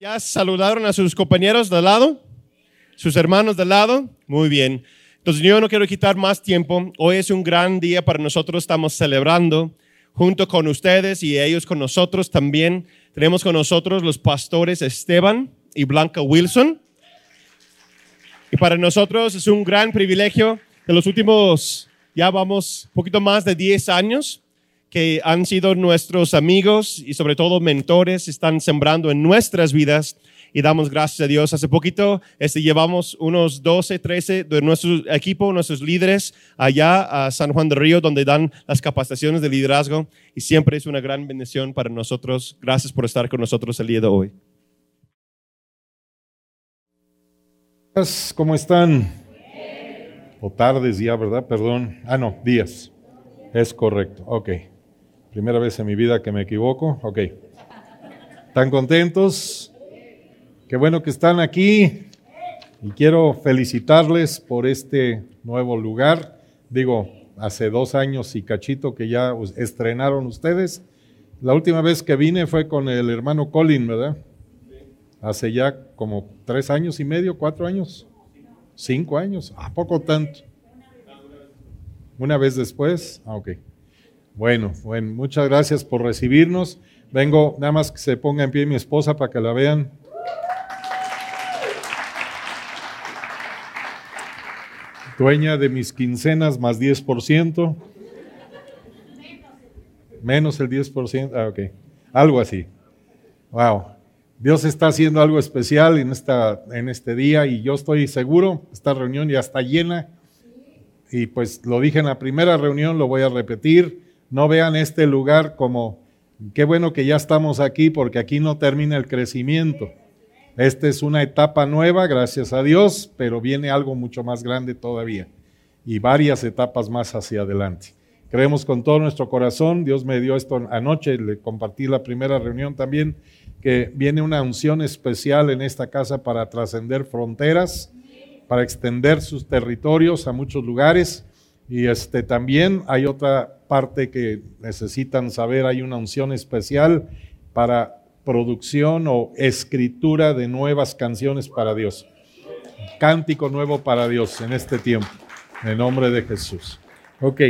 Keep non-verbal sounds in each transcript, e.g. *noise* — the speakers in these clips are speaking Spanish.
¿Ya saludaron a sus compañeros de lado? ¿Sus hermanos de lado? Muy bien. Entonces yo no quiero quitar más tiempo. Hoy es un gran día para nosotros. Estamos celebrando junto con ustedes y ellos con nosotros también. Tenemos con nosotros los pastores Esteban y Blanca Wilson. Y para nosotros es un gran privilegio de los últimos, ya vamos, un poquito más de 10 años que han sido nuestros amigos y sobre todo mentores, están sembrando en nuestras vidas y damos gracias a Dios. Hace poquito este, llevamos unos 12, 13 de nuestro equipo, nuestros líderes allá a San Juan del Río, donde dan las capacitaciones de liderazgo y siempre es una gran bendición para nosotros. Gracias por estar con nosotros el día de hoy. ¿Cómo están? O tardes ya, ¿verdad? Perdón. Ah, no, días. Es correcto. Ok. Primera vez en mi vida que me equivoco. Ok. ¿Están contentos? Qué bueno que están aquí. Y quiero felicitarles por este nuevo lugar. Digo, hace dos años y cachito que ya estrenaron ustedes. La última vez que vine fue con el hermano Colin, ¿verdad? Hace ya como tres años y medio, cuatro años, cinco años, ¿a poco tanto? Una vez después, ah, ok. Bueno, bueno, muchas gracias por recibirnos. Vengo, nada más que se ponga en pie mi esposa para que la vean. Dueña de mis quincenas más 10%. Menos el 10%. Ah, ok. Algo así. Wow. Dios está haciendo algo especial en, esta, en este día y yo estoy seguro, esta reunión ya está llena. Y pues lo dije en la primera reunión, lo voy a repetir no vean este lugar como, qué bueno que ya estamos aquí porque aquí no termina el crecimiento. Esta es una etapa nueva, gracias a Dios, pero viene algo mucho más grande todavía y varias etapas más hacia adelante. Creemos con todo nuestro corazón, Dios me dio esto anoche, le compartí la primera reunión también, que viene una unción especial en esta casa para trascender fronteras, para extender sus territorios a muchos lugares. Y este también hay otra parte que necesitan saber, hay una unción especial para producción o escritura de nuevas canciones para Dios. Cántico nuevo para Dios en este tiempo, en nombre de Jesús. Ok,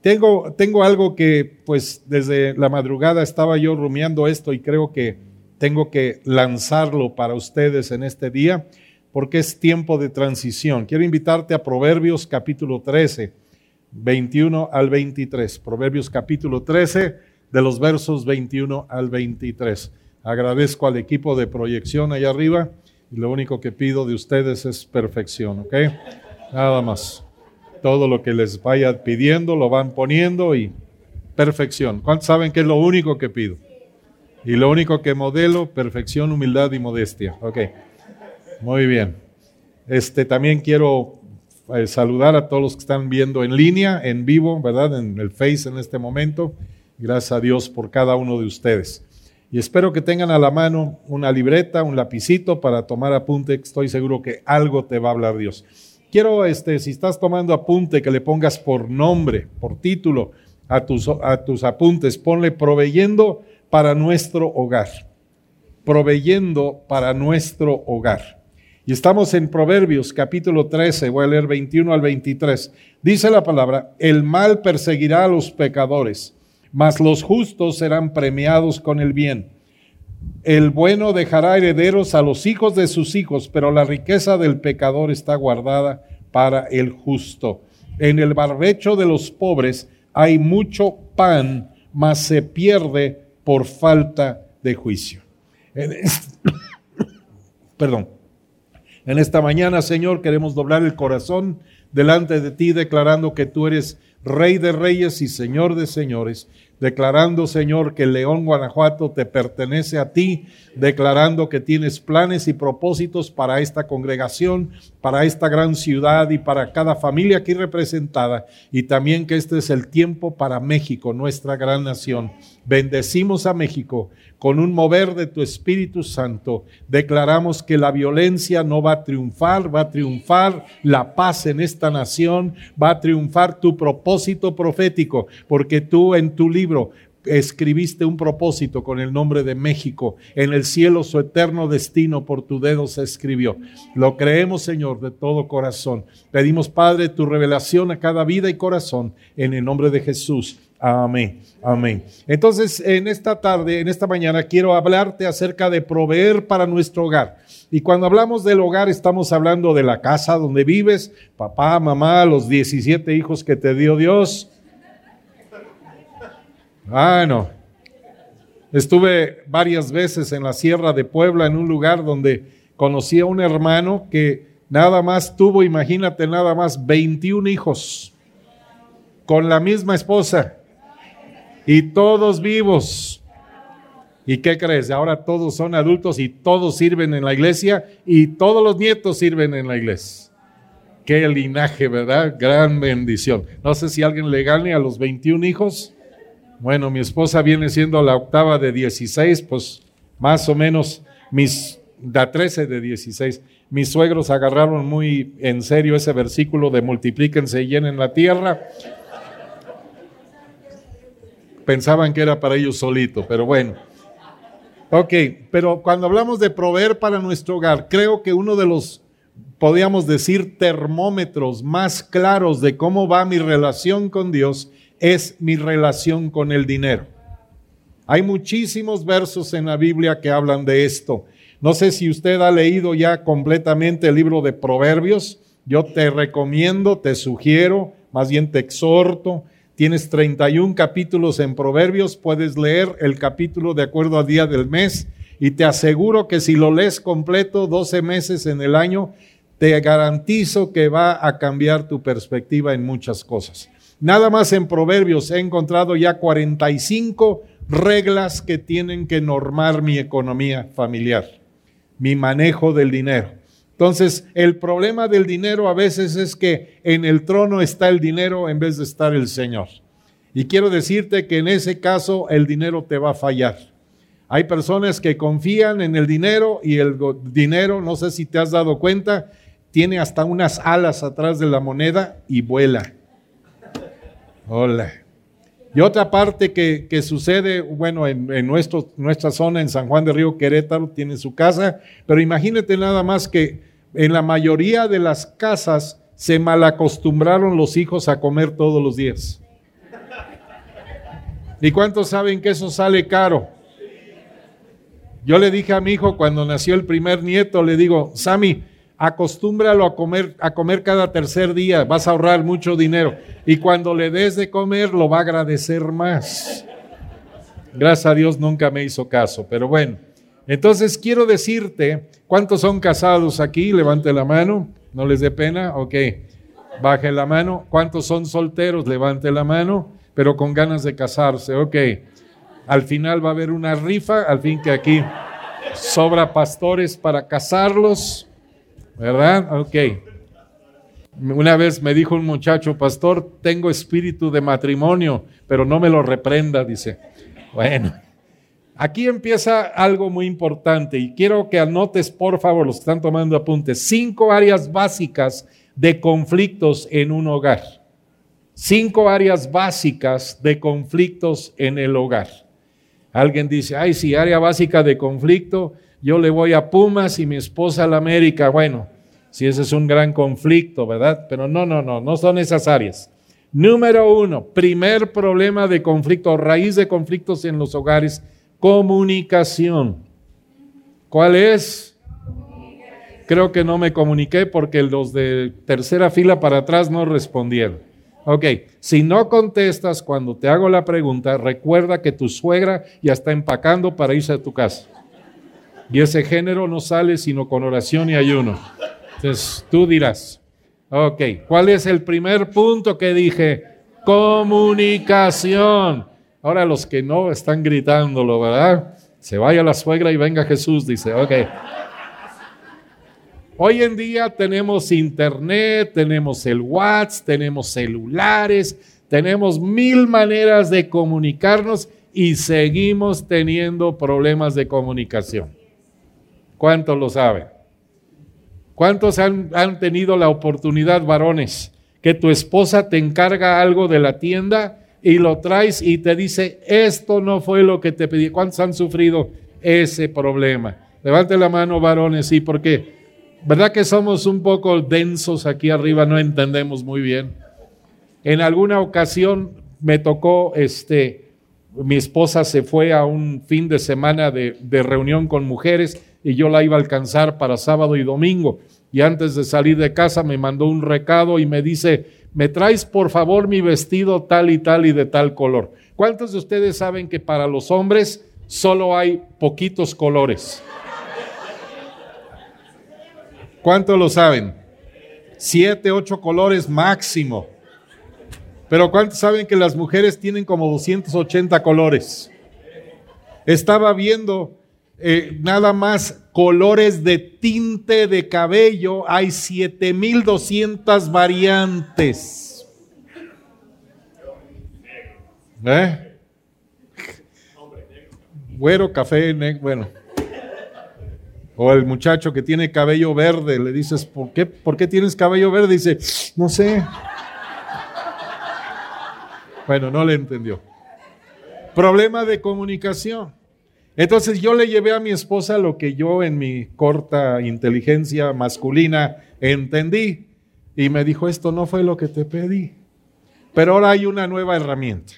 tengo, tengo algo que pues desde la madrugada estaba yo rumiando esto y creo que tengo que lanzarlo para ustedes en este día porque es tiempo de transición. Quiero invitarte a Proverbios capítulo 13 21 al 23. Proverbios capítulo 13, de los versos 21 al 23. Agradezco al equipo de proyección allá arriba y lo único que pido de ustedes es perfección, ¿ok? Nada más. Todo lo que les vaya pidiendo lo van poniendo y perfección. ¿Cuántos saben que es lo único que pido? Y lo único que modelo, perfección, humildad y modestia. Ok. Muy bien. Este, también quiero eh, saludar a todos los que están viendo en línea, en vivo, ¿verdad? En el Face en este momento. Gracias a Dios por cada uno de ustedes. Y espero que tengan a la mano una libreta, un lapicito para tomar apunte. Estoy seguro que algo te va a hablar Dios. Quiero, este, si estás tomando apunte, que le pongas por nombre, por título a tus, a tus apuntes. Ponle proveyendo para nuestro hogar. Proveyendo para nuestro hogar. Y estamos en Proverbios capítulo 13, voy a leer 21 al 23. Dice la palabra, el mal perseguirá a los pecadores, mas los justos serán premiados con el bien. El bueno dejará herederos a los hijos de sus hijos, pero la riqueza del pecador está guardada para el justo. En el barbecho de los pobres hay mucho pan, mas se pierde por falta de juicio. *coughs* Perdón. En esta mañana, Señor, queremos doblar el corazón delante de ti, declarando que tú eres Rey de Reyes y Señor de Señores, declarando, Señor, que León Guanajuato te pertenece a ti, declarando que tienes planes y propósitos para esta congregación, para esta gran ciudad y para cada familia aquí representada, y también que este es el tiempo para México, nuestra gran nación. Bendecimos a México con un mover de tu Espíritu Santo. Declaramos que la violencia no va a triunfar, va a triunfar la paz en esta nación, va a triunfar tu propósito profético, porque tú en tu libro escribiste un propósito con el nombre de México. En el cielo su eterno destino por tu dedo se escribió. Lo creemos, Señor, de todo corazón. Pedimos, Padre, tu revelación a cada vida y corazón en el nombre de Jesús. Amén. Amén. Entonces, en esta tarde, en esta mañana, quiero hablarte acerca de proveer para nuestro hogar. Y cuando hablamos del hogar, estamos hablando de la casa donde vives, papá, mamá, los 17 hijos que te dio Dios. Ah, no. Estuve varias veces en la Sierra de Puebla, en un lugar donde conocí a un hermano que nada más tuvo, imagínate, nada más 21 hijos con la misma esposa y todos vivos. ¿Y qué crees? Ahora todos son adultos y todos sirven en la iglesia y todos los nietos sirven en la iglesia. Qué linaje, ¿verdad? Gran bendición. No sé si alguien le gane a los 21 hijos. Bueno, mi esposa viene siendo la octava de 16, pues más o menos mis, da 13 de 16. Mis suegros agarraron muy en serio ese versículo de multiplíquense y llenen la tierra pensaban que era para ellos solito, pero bueno. Ok, pero cuando hablamos de proveer para nuestro hogar, creo que uno de los, podríamos decir, termómetros más claros de cómo va mi relación con Dios es mi relación con el dinero. Hay muchísimos versos en la Biblia que hablan de esto. No sé si usted ha leído ya completamente el libro de Proverbios. Yo te recomiendo, te sugiero, más bien te exhorto Tienes 31 capítulos en Proverbios, puedes leer el capítulo de acuerdo al día del mes y te aseguro que si lo lees completo 12 meses en el año, te garantizo que va a cambiar tu perspectiva en muchas cosas. Nada más en Proverbios he encontrado ya 45 reglas que tienen que normar mi economía familiar, mi manejo del dinero. Entonces, el problema del dinero a veces es que en el trono está el dinero en vez de estar el Señor. Y quiero decirte que en ese caso el dinero te va a fallar. Hay personas que confían en el dinero y el dinero, no sé si te has dado cuenta, tiene hasta unas alas atrás de la moneda y vuela. Hola. Y otra parte que, sucede, bueno, en, en nuestro, nuestra zona, en San Juan de Río Querétaro, tiene su casa, pero imagínate nada más que en la mayoría de las casas se malacostumbraron los hijos a comer todos los días. ¿Y cuántos saben que eso sale caro? Yo le dije a mi hijo cuando nació el primer nieto, le digo, Sammy, acostúmbralo a comer, a comer cada tercer día, vas a ahorrar mucho dinero. Y cuando le des de comer, lo va a agradecer más. Gracias a Dios nunca me hizo caso, pero bueno. Entonces quiero decirte, ¿cuántos son casados aquí? Levante la mano, no les dé pena, ok. Baje la mano. ¿Cuántos son solteros? Levante la mano, pero con ganas de casarse, ok. Al final va a haber una rifa, al fin que aquí sobra pastores para casarlos, ¿verdad? Ok. Una vez me dijo un muchacho, pastor, tengo espíritu de matrimonio, pero no me lo reprenda, dice. Bueno. Aquí empieza algo muy importante y quiero que anotes, por favor, los que están tomando apuntes, cinco áreas básicas de conflictos en un hogar. Cinco áreas básicas de conflictos en el hogar. Alguien dice, ay, sí, área básica de conflicto, yo le voy a Pumas y mi esposa a la América. Bueno, si ese es un gran conflicto, ¿verdad? Pero no, no, no, no son esas áreas. Número uno, primer problema de conflicto, raíz de conflictos en los hogares comunicación. ¿Cuál es? Creo que no me comuniqué porque los de tercera fila para atrás no respondieron. Ok, si no contestas cuando te hago la pregunta, recuerda que tu suegra ya está empacando para irse a tu casa. Y ese género no sale sino con oración y ayuno. Entonces, tú dirás, ok, ¿cuál es el primer punto que dije? Comunicación. Ahora los que no están gritándolo, ¿verdad? Se vaya la suegra y venga Jesús, dice, ok. Hoy en día tenemos internet, tenemos el WhatsApp, tenemos celulares, tenemos mil maneras de comunicarnos y seguimos teniendo problemas de comunicación. ¿Cuántos lo saben? ¿Cuántos han, han, tenido la oportunidad, varones, que tu esposa te encarga algo de la tienda y lo traes y te dice, esto no fue lo que te pedí. ¿Cuántos han sufrido ese problema? Levante la mano, varones, sí, porque ¿verdad que somos un poco densos aquí arriba? No entendemos muy bien. En alguna ocasión me tocó, este, mi esposa se fue a un fin de semana de, de reunión con mujeres y yo la iba a alcanzar para sábado y domingo. Y antes de salir de casa me mandó un recado y me dice, me traes por favor mi vestido tal y tal y de tal color. ¿Cuántos de ustedes saben que para los hombres solo hay poquitos colores? ¿Cuántos lo saben? Siete, ocho colores máximo. Pero ¿cuántos saben que las mujeres tienen como 280 colores? Estaba viendo eh, nada más colores de tinte de cabello, hay 7200 variantes. ¿Eh? Güero, café, bueno. O el muchacho que tiene cabello verde, le dices, ¿por qué, ¿por qué tienes cabello verde? Dice, no sé. Bueno, no le entendió. Problema de comunicación. Entonces yo le llevé a mi esposa lo que yo en mi corta inteligencia masculina entendí y me dijo, esto no fue lo que te pedí. Pero ahora hay una nueva herramienta.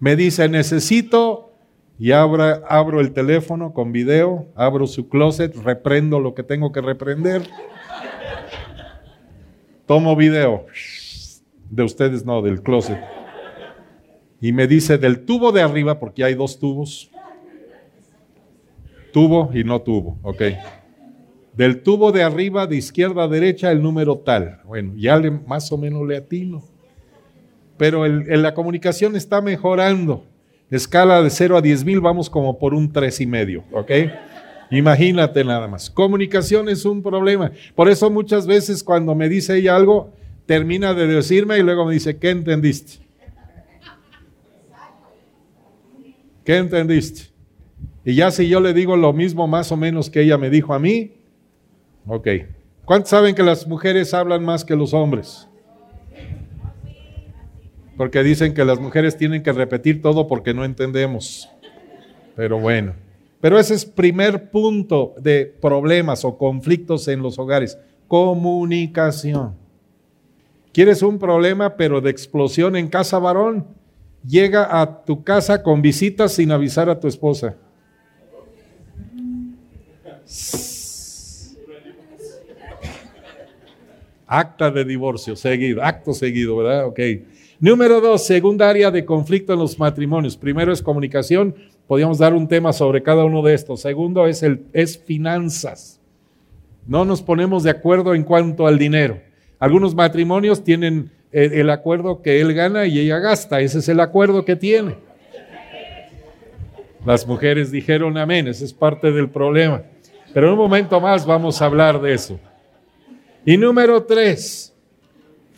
Me dice, necesito y abro el teléfono con video, abro su closet, reprendo lo que tengo que reprender. Tomo video. De ustedes no, del closet. Y me dice del tubo de arriba, porque hay dos tubos, Tubo y no tubo, ok. Del tubo de arriba, de izquierda a derecha, el número tal. Bueno, ya le, más o menos le atino. Pero la comunicación está mejorando. Escala de 0 a 10 mil, vamos como por un tres y medio, ¿ok? Imagínate nada más. Comunicación es un problema. Por eso muchas veces cuando me dice ella algo, termina de decirme y luego me dice, ¿qué entendiste? ¿Qué entendiste? Y ya si yo le digo lo mismo más o menos que ella me dijo a mí, ok. ¿Cuántos saben que las mujeres hablan más que los hombres? Porque dicen que las mujeres tienen que repetir todo porque no entendemos. Pero bueno. Pero ese es primer punto de problemas o conflictos en los hogares. Comunicación. ¿Quieres un problema pero de explosión en casa varón? Llega a tu casa con visitas sin avisar a tu esposa. Acta de divorcio, seguido, acto seguido, ¿verdad? Ok. Número dos, segunda área de conflicto en los matrimonios. Primero es comunicación, podríamos dar un tema sobre cada uno de estos. Segundo es, el, es finanzas. No nos ponemos de acuerdo en cuanto al dinero. Algunos matrimonios tienen el, el acuerdo que él gana y ella gasta. Ese es el acuerdo que tiene. Las mujeres dijeron amén, ese es parte del problema. Pero en un momento más vamos a hablar de eso. Y número tres,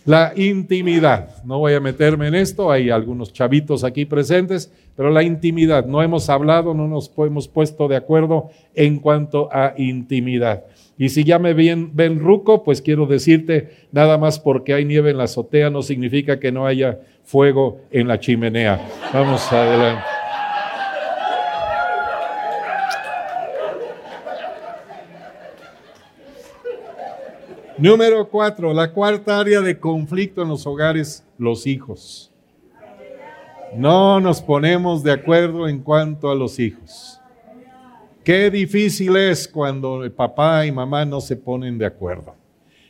la intimidad. No voy a meterme en esto, hay algunos chavitos aquí presentes, pero la intimidad. No hemos hablado, no nos hemos puesto de acuerdo en cuanto a intimidad. Y si ya me ven, ruco, pues quiero decirte, nada más porque hay nieve en la azotea no significa que no haya fuego en la chimenea. Vamos adelante. Número cuatro, la cuarta área de conflicto en los hogares, los hijos. No nos ponemos de acuerdo en cuanto a los hijos. Qué difícil es cuando el papá y mamá no se ponen de acuerdo.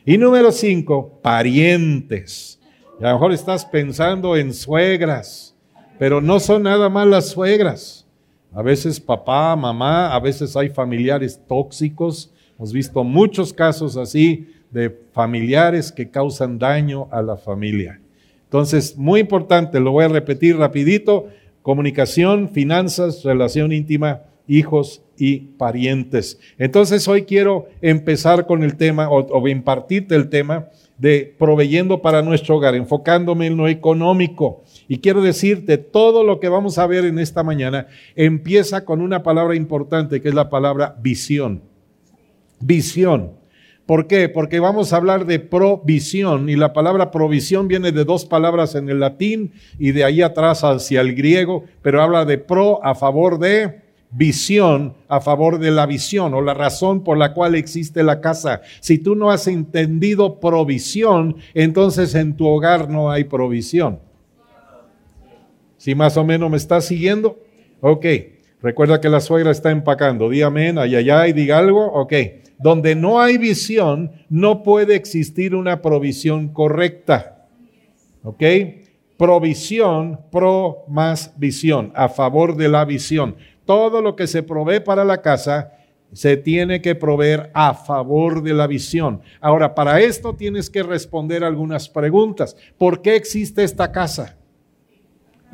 Y número cinco, parientes. a lo mejor estás pensando en suegras, pero no son nada más las suegras. A veces papá, mamá, a veces hay familiares tóxicos. Hemos visto muchos casos así de familiares que causan daño a la familia. Entonces, muy importante, lo voy a repetir rapidito, comunicación, finanzas, relación íntima, hijos y parientes. Entonces, hoy quiero empezar con el tema o, impartirte el tema de proveyendo para nuestro hogar, enfocándome en lo económico. Y quiero decirte, todo lo que vamos a ver en esta mañana empieza con una palabra importante que es la palabra visión. Visión. ¿Por qué? Porque vamos a hablar de provisión y la palabra provisión viene de dos palabras en el latín y de ahí atrás hacia el griego, pero habla de pro a favor de visión a favor de la visión o la razón por la cual existe la casa. Si tú no has entendido provisión, entonces en tu hogar no hay provisión. Si más o menos me estás siguiendo, ok. Recuerda que la suegra está empacando. Di amén, ay, ay, diga algo, ok. Donde no hay visión, no puede existir una provisión correcta. ¿Ok? Provisión, pro más visión, a favor de la visión todo lo que se provee para la casa se tiene que proveer a favor de la visión. Ahora, para esto tienes que responder algunas preguntas. ¿Por qué existe esta casa?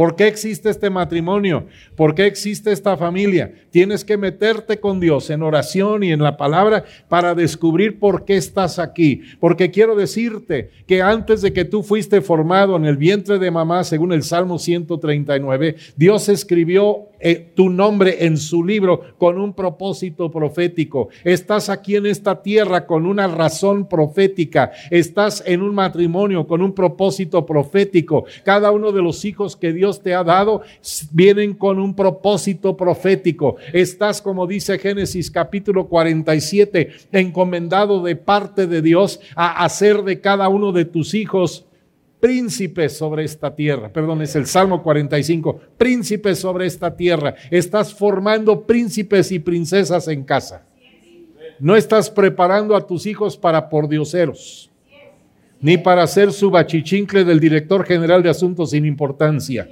¿Por qué existe este matrimonio? ¿Por qué existe esta familia? Tienes que meterte con Dios en oración y en la palabra para descubrir por qué estás aquí. Porque quiero decirte que antes de que tú fuiste formado en el vientre de mamá, según el Salmo 139, Dios escribió eh, tu nombre en su libro con un propósito profético. Estás aquí en esta tierra con una razón profética. Estás en un matrimonio con un propósito profético. Cada uno de los hijos que Dios te ha dado vienen con un propósito profético. Estás, como dice Génesis capítulo 47, encomendado de parte de Dios a hacer de cada uno de tus hijos príncipes sobre esta tierra. Perdón, es el Salmo 45. Príncipes sobre esta tierra. Estás formando príncipes y princesas en casa. No estás preparando a tus hijos para pordioseros, ni para ser su bachichincle del director general de asuntos sin importancia.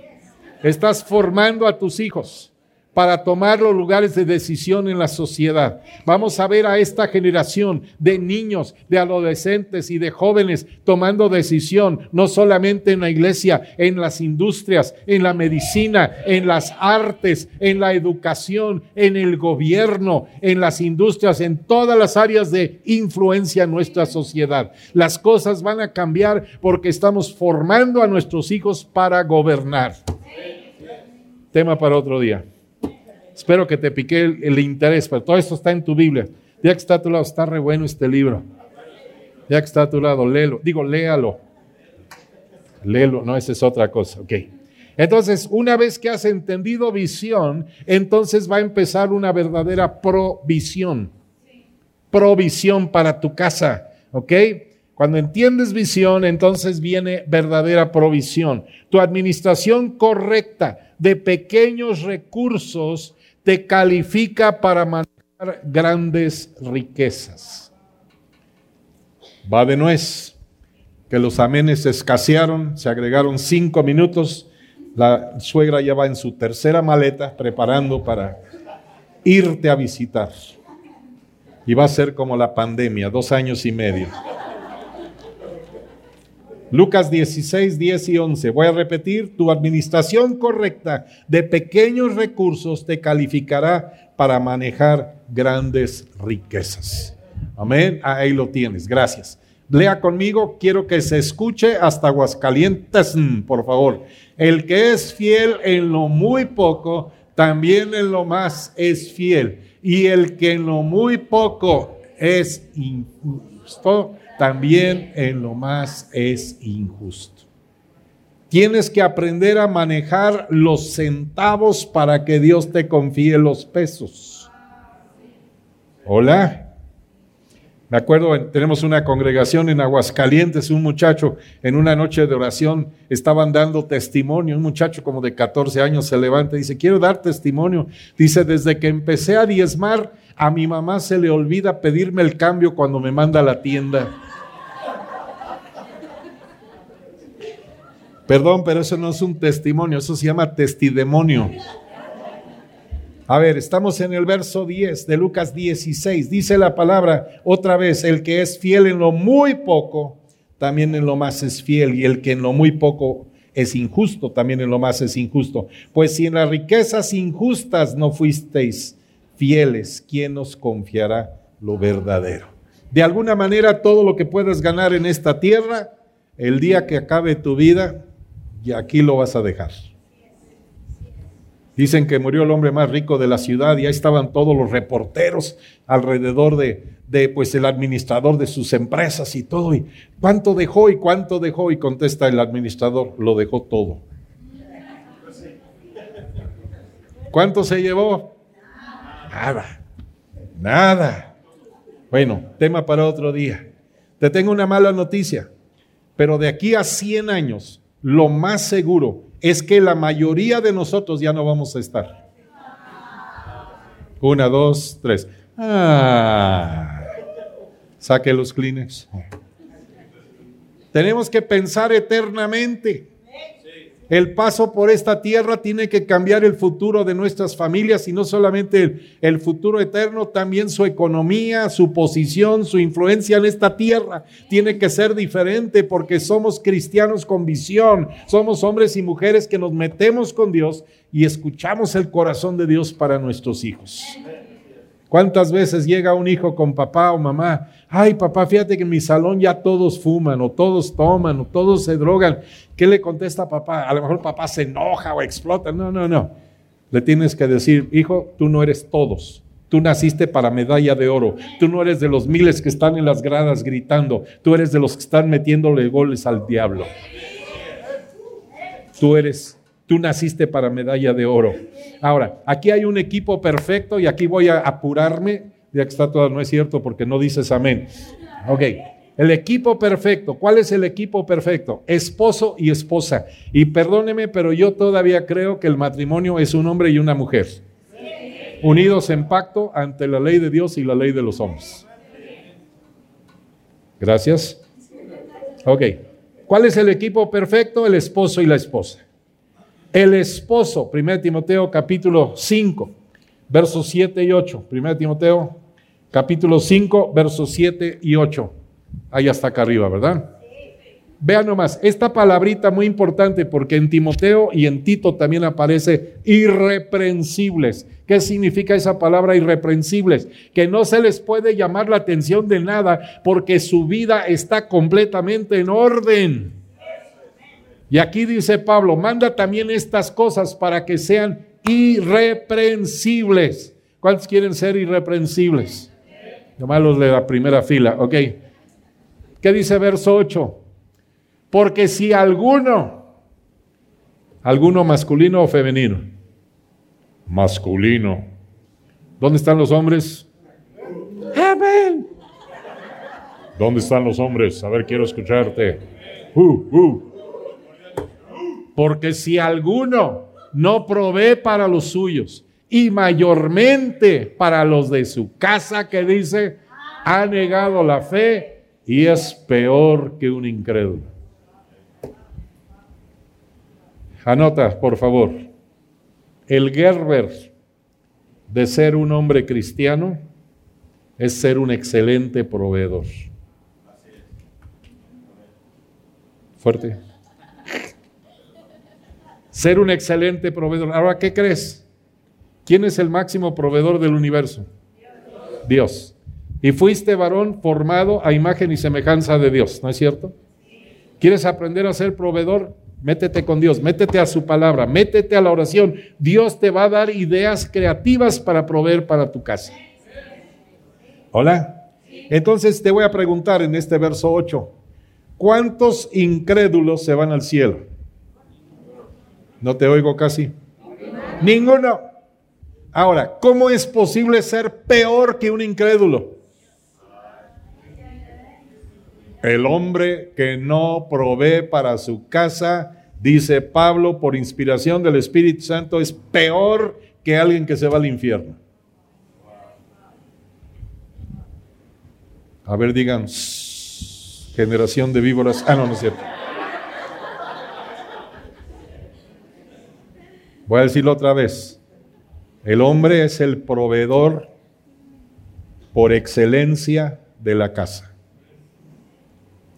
Estás formando a tus hijos para tomar los lugares de decisión en la sociedad. Vamos a ver a esta generación de niños, de adolescentes y de jóvenes tomando decisión, no solamente en la iglesia, en las industrias, en la medicina, en las artes, en la educación, en el gobierno, en las industrias, en todas las áreas de influencia en nuestra sociedad. Las cosas van a cambiar porque estamos formando a nuestros hijos para gobernar. Tema para otro día. Espero que te pique el, interés, pero todo esto está en tu Biblia. Ya que está a tu lado, está re bueno este libro. Ya que está a tu lado, léelo. Digo, léalo. Léelo, no, esa es otra cosa. Ok. Entonces, una vez que has entendido visión, entonces va a empezar una verdadera provisión. Provisión para tu casa. ¿Ok? Cuando entiendes visión, entonces viene verdadera provisión. Tu administración correcta de pequeños recursos te califica para manejar grandes riquezas. Va de nuez, que los amenes escasearon, se agregaron cinco minutos, la suegra ya va en su tercera maleta preparando para irte a visitar. Y va a ser como la pandemia, dos años y medio. Lucas 16, 10 y 11. Voy a repetir, tu administración correcta de pequeños recursos te calificará para manejar grandes riquezas. Amén. Ahí lo tienes. Gracias. Lea conmigo, quiero que se escuche hasta Aguascalientes, por favor. El que es fiel en lo muy poco, también en lo más es fiel. Y el que en lo muy poco es injusto, también en lo más es injusto. Tienes que aprender a manejar los centavos para que Dios te confíe los pesos. Hola. Me acuerdo, tenemos una congregación en Aguascalientes, un muchacho en una noche de oración estaban dando testimonio, un muchacho como de 14 años se levanta y dice, quiero dar testimonio. Dice, desde que empecé a diezmar, a mi mamá se le olvida pedirme el cambio cuando me manda a la tienda. Perdón, pero eso no es un testimonio, eso se llama testidemonio. A ver, estamos en el verso 10 de Lucas 16. Dice la palabra otra vez, el que es fiel en lo muy poco, también en lo más es fiel, y el que en lo muy poco es injusto, también en lo más es injusto. Pues si en las riquezas injustas no fuisteis fieles, ¿quién os confiará lo verdadero? De alguna manera, todo lo que puedas ganar en esta tierra, el día que acabe tu vida, y aquí lo vas a dejar. Dicen que murió el hombre más rico de la ciudad y ahí estaban todos los reporteros alrededor de, de pues el administrador de sus empresas y todo. Y cuánto dejó y cuánto dejó y contesta el administrador, lo dejó todo. ¿Cuánto se llevó? Nada. Nada. Bueno, tema para otro día. Te tengo una mala noticia, pero de aquí a 100 años, lo más seguro es que la mayoría de nosotros ya no vamos a estar. Una, dos, tres. Ah, saque los clines. Tenemos que pensar eternamente. El paso por esta tierra tiene que cambiar el futuro de nuestras familias y no solamente el, futuro eterno, también su economía, su posición, su influencia en esta tierra tiene que ser diferente porque somos cristianos con visión, somos hombres y mujeres que nos metemos con Dios y escuchamos el corazón de Dios para nuestros hijos. ¿Cuántas veces llega un hijo con papá o mamá? Ay, papá, fíjate que en mi salón ya todos fuman o todos toman o todos se drogan. ¿Qué le contesta papá? A lo mejor papá se enoja o explota. No, no, no. Le tienes que decir, hijo, tú no eres todos. Tú naciste para medalla de oro. Tú no eres de los miles que están en las gradas gritando. Tú eres de los que están metiéndole goles al diablo. Tú eres Tú naciste para medalla de oro. Ahora, aquí hay un equipo perfecto y aquí voy a apurarme, ya que está todo, no es cierto porque no dices amén. Ok, el equipo perfecto. ¿Cuál es el equipo perfecto? Esposo y esposa. Y perdóneme, pero yo todavía creo que el matrimonio es un hombre y una mujer. Unidos en pacto ante la ley de Dios y la ley de los hombres. Gracias. Ok. ¿Cuál es el equipo perfecto? El esposo y la esposa. El esposo, 1 Timoteo capítulo 5, versos 7 y 8. 1 Timoteo capítulo 5, versos 7 y 8. Ahí hasta acá arriba, ¿verdad? Vean nomás, esta palabrita muy importante porque en Timoteo y en Tito también aparece irreprensibles. ¿Qué significa esa palabra irreprensibles? Que no se les puede llamar la atención de nada porque su vida está completamente en orden. Y aquí dice Pablo, manda también estas cosas para que sean irreprensibles. ¿Cuántos quieren ser irreprensibles? Nomás los de la primera fila, ok. ¿Qué dice verso 8? Porque si alguno, alguno masculino o femenino, masculino, ¿dónde están los hombres? Amén. ¿Dónde están los hombres? A ver, quiero escucharte. Uh, uh. Porque si alguno no provee para los suyos y mayormente para los de su casa, que dice, ha negado la fe y es peor que un incrédulo. Anota, por favor, el Gerber de ser un hombre cristiano es ser un excelente proveedor. Fuerte ser un excelente proveedor. Ahora, ¿qué crees? ¿Quién es el máximo proveedor del universo? Dios. Y fuiste varón formado a imagen y semejanza de Dios, ¿no es cierto? ¿Quieres aprender a ser proveedor? Métete con Dios, métete a su palabra, métete a la oración. Dios te va a dar ideas creativas para proveer para tu casa. Hola. Entonces te voy a preguntar en este verso 8, ¿cuántos incrédulos se van al cielo? No te oigo casi. Ninguno. Ahora, ¿cómo es posible ser peor que un incrédulo? El hombre que no provee para su casa, dice Pablo, por inspiración del Espíritu Santo, es peor que alguien que se va al infierno. A ver, digan, generación de víboras. Ah, no, no es cierto. Voy a decirlo otra vez. El hombre es el proveedor por excelencia de la casa.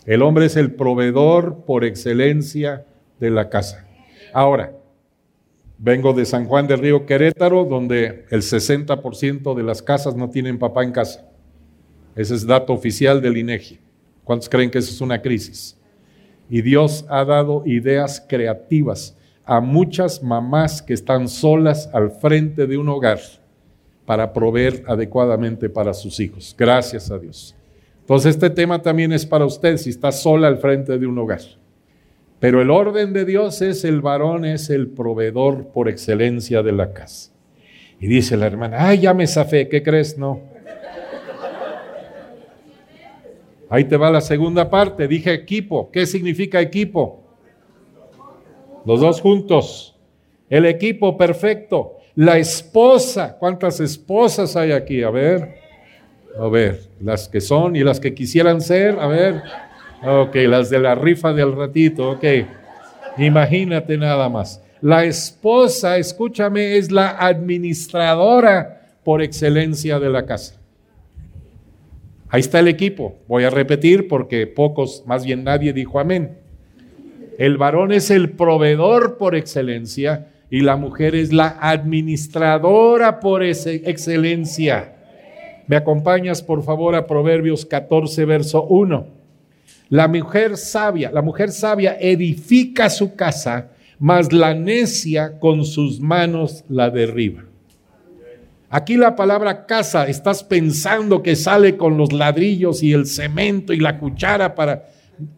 El hombre es el proveedor por excelencia de la casa. Ahora, vengo de San Juan del Río Querétaro, donde el 60% de las casas no tienen papá en casa. Ese es dato oficial del INEGI. ¿Cuántos creen que eso es una crisis? Y Dios ha dado ideas creativas a muchas mamás que están solas al frente de un hogar para proveer adecuadamente para sus hijos. Gracias a Dios. Entonces este tema también es para usted si está sola al frente de un hogar. Pero el orden de Dios es el varón, es el proveedor por excelencia de la casa. Y dice la hermana, ay, ya me zafé, ¿qué crees? No. Ahí te va la segunda parte, dije equipo. ¿Qué significa equipo? Los dos juntos. El equipo perfecto. La esposa. ¿Cuántas esposas hay aquí? A ver. A ver, las que son y las que quisieran ser. A ver. Ok, las de la rifa del ratito. Ok. Imagínate nada más. La esposa, escúchame, es la administradora por excelencia de la casa. Ahí está el equipo. Voy a repetir porque pocos, más bien nadie dijo amén. El varón es el proveedor por excelencia y la mujer es la administradora por excelencia. ¿Me acompañas por favor a Proverbios 14, verso 1? La mujer sabia, la mujer sabia edifica su casa mas la necia con sus manos la derriba. Aquí la palabra casa, estás pensando que sale con los ladrillos y el cemento y la cuchara para...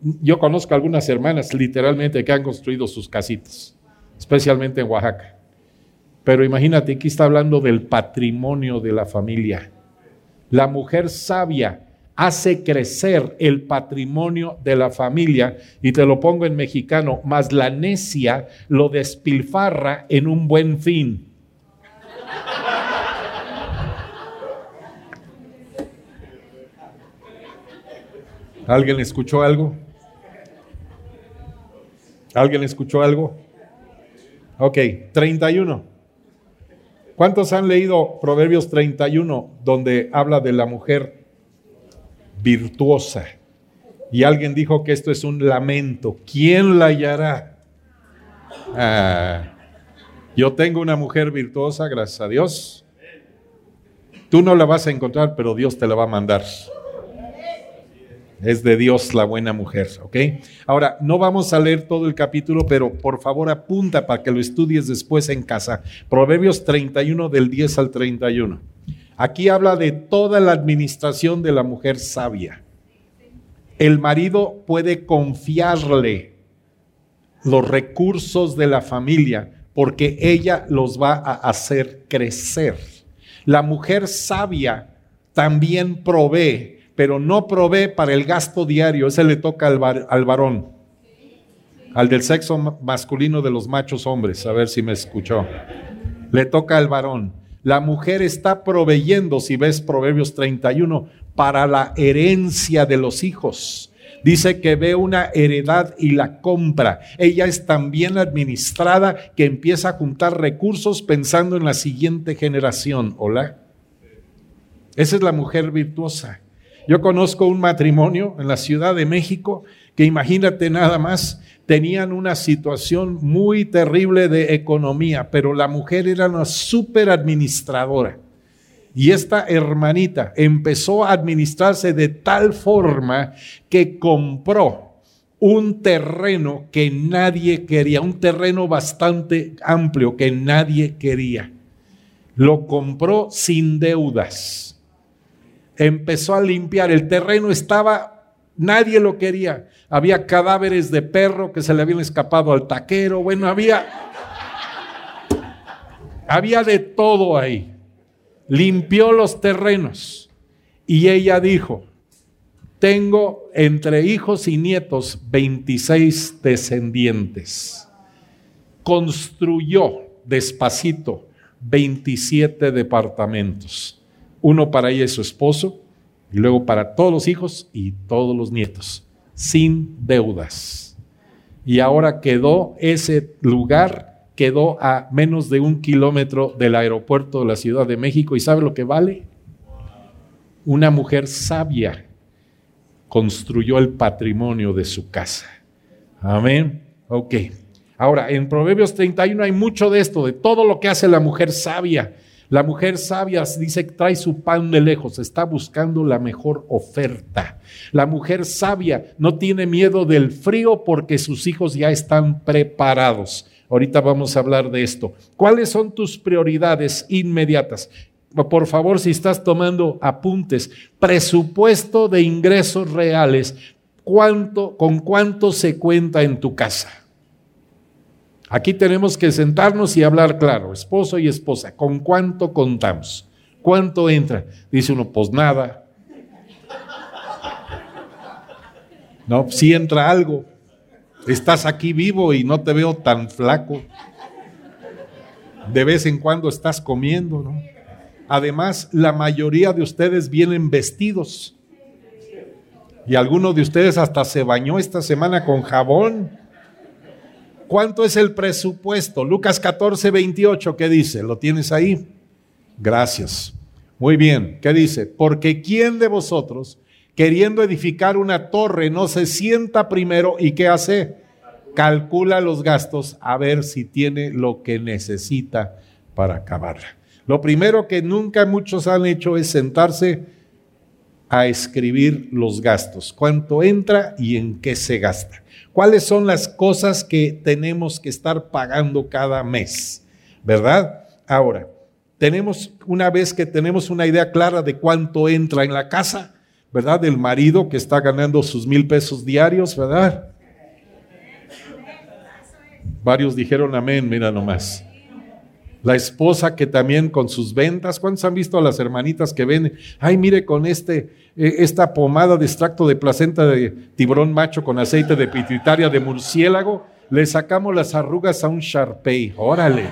Yo conozco algunas hermanas literalmente que han construido sus casitas, especialmente en Oaxaca. Pero imagínate, aquí está hablando del patrimonio de la familia. La mujer sabia hace crecer el patrimonio de la familia, y te lo pongo en mexicano, más la necia lo despilfarra en un buen fin. ¿Alguien escuchó algo? ¿Alguien escuchó algo? Ok, 31. ¿Cuántos han leído Proverbios 31 donde habla de la mujer virtuosa. Y alguien dijo que esto es un lamento. ¿Quién la hallará? Ah, yo tengo una mujer virtuosa, gracias a Dios. Tú no la vas a encontrar, pero Dios te la va a mandar. Es de Dios la buena mujer, ¿ok? Ahora, no vamos a leer todo el capítulo, pero por favor apunta para que lo estudies después en casa. Proverbios 31 del 10 al 31. Aquí habla de toda la administración de la mujer sabia. El marido puede confiarle los recursos de la familia porque ella los va a hacer crecer. La mujer sabia también provee, pero no provee para el gasto diario, ese le toca al, al varón, al del sexo masculino de los machos hombres, a ver si me escuchó. Le toca al varón la mujer está proveyendo, si ves Proverbios 31, para la herencia de los hijos. Dice que ve una heredad y la compra. Ella es tan bien administrada que empieza a juntar recursos pensando en la siguiente generación. Hola. Esa es la mujer virtuosa. Yo conozco un matrimonio en la Ciudad de México que imagínate nada más, tenían una situación muy terrible de economía, pero la mujer era una súper administradora. Y esta hermanita empezó a administrarse de tal forma que compró un terreno que nadie quería, un terreno bastante amplio que nadie quería. Lo compró sin deudas. Empezó a limpiar, el terreno estaba Nadie lo quería. Había cadáveres de perro que se le habían escapado al taquero. Bueno, había, había de todo ahí. Limpió los terrenos. Y ella dijo, tengo entre hijos y nietos 26 descendientes. Construyó despacito 27 departamentos. Uno para ella y su esposo, y luego para todos los hijos y todos los nietos, sin deudas. Y ahora quedó ese lugar, quedó a menos de un kilómetro del aeropuerto de la Ciudad de México. ¿Y sabe lo que vale? Una mujer sabia construyó el patrimonio de su casa. Amén. Ok. Ahora, en Proverbios 31 hay mucho de esto, de todo lo que hace la mujer sabia. La mujer sabia dice que trae su pan de lejos, está buscando la mejor oferta. La mujer sabia no tiene miedo del frío porque sus hijos ya están preparados. Ahorita vamos a hablar de esto. ¿Cuáles son tus prioridades inmediatas? Por favor, si estás tomando apuntes, presupuesto de ingresos reales, ¿cuánto, ¿con cuánto se cuenta en tu casa? Aquí tenemos que sentarnos y hablar claro, esposo y esposa, ¿con cuánto contamos? ¿Cuánto entra? Dice uno, pues nada. No, si entra algo. Estás aquí vivo y no te veo tan flaco. De vez en cuando estás comiendo, ¿no? Además, la mayoría de ustedes vienen vestidos. Y alguno de ustedes hasta se bañó esta semana con jabón. ¿Cuánto es el presupuesto? Lucas 14, 28, ¿qué dice? ¿Lo tienes ahí? Gracias. Muy bien, ¿qué dice? Porque ¿quién de vosotros, queriendo edificar una torre, no se sienta primero y qué hace? Calcula los gastos a ver si tiene lo que necesita para acabarla. Lo primero que nunca muchos han hecho es sentarse a escribir los gastos, cuánto entra y en qué se gasta. ¿Cuáles son las cosas que tenemos que estar pagando cada mes? ¿Verdad? Ahora, tenemos, una vez que tenemos una idea clara de cuánto entra en la casa, ¿verdad? Del marido que está ganando sus mil pesos diarios, ¿verdad? Varios dijeron amén, mira nomás. La esposa que también con sus ventas, ¿cuántos han visto a las hermanitas que ven? Ay, mire con este, eh, esta pomada de extracto de placenta de tiburón macho con aceite de pituitaria de murciélago, le sacamos las arrugas a un Sharpei. Órale.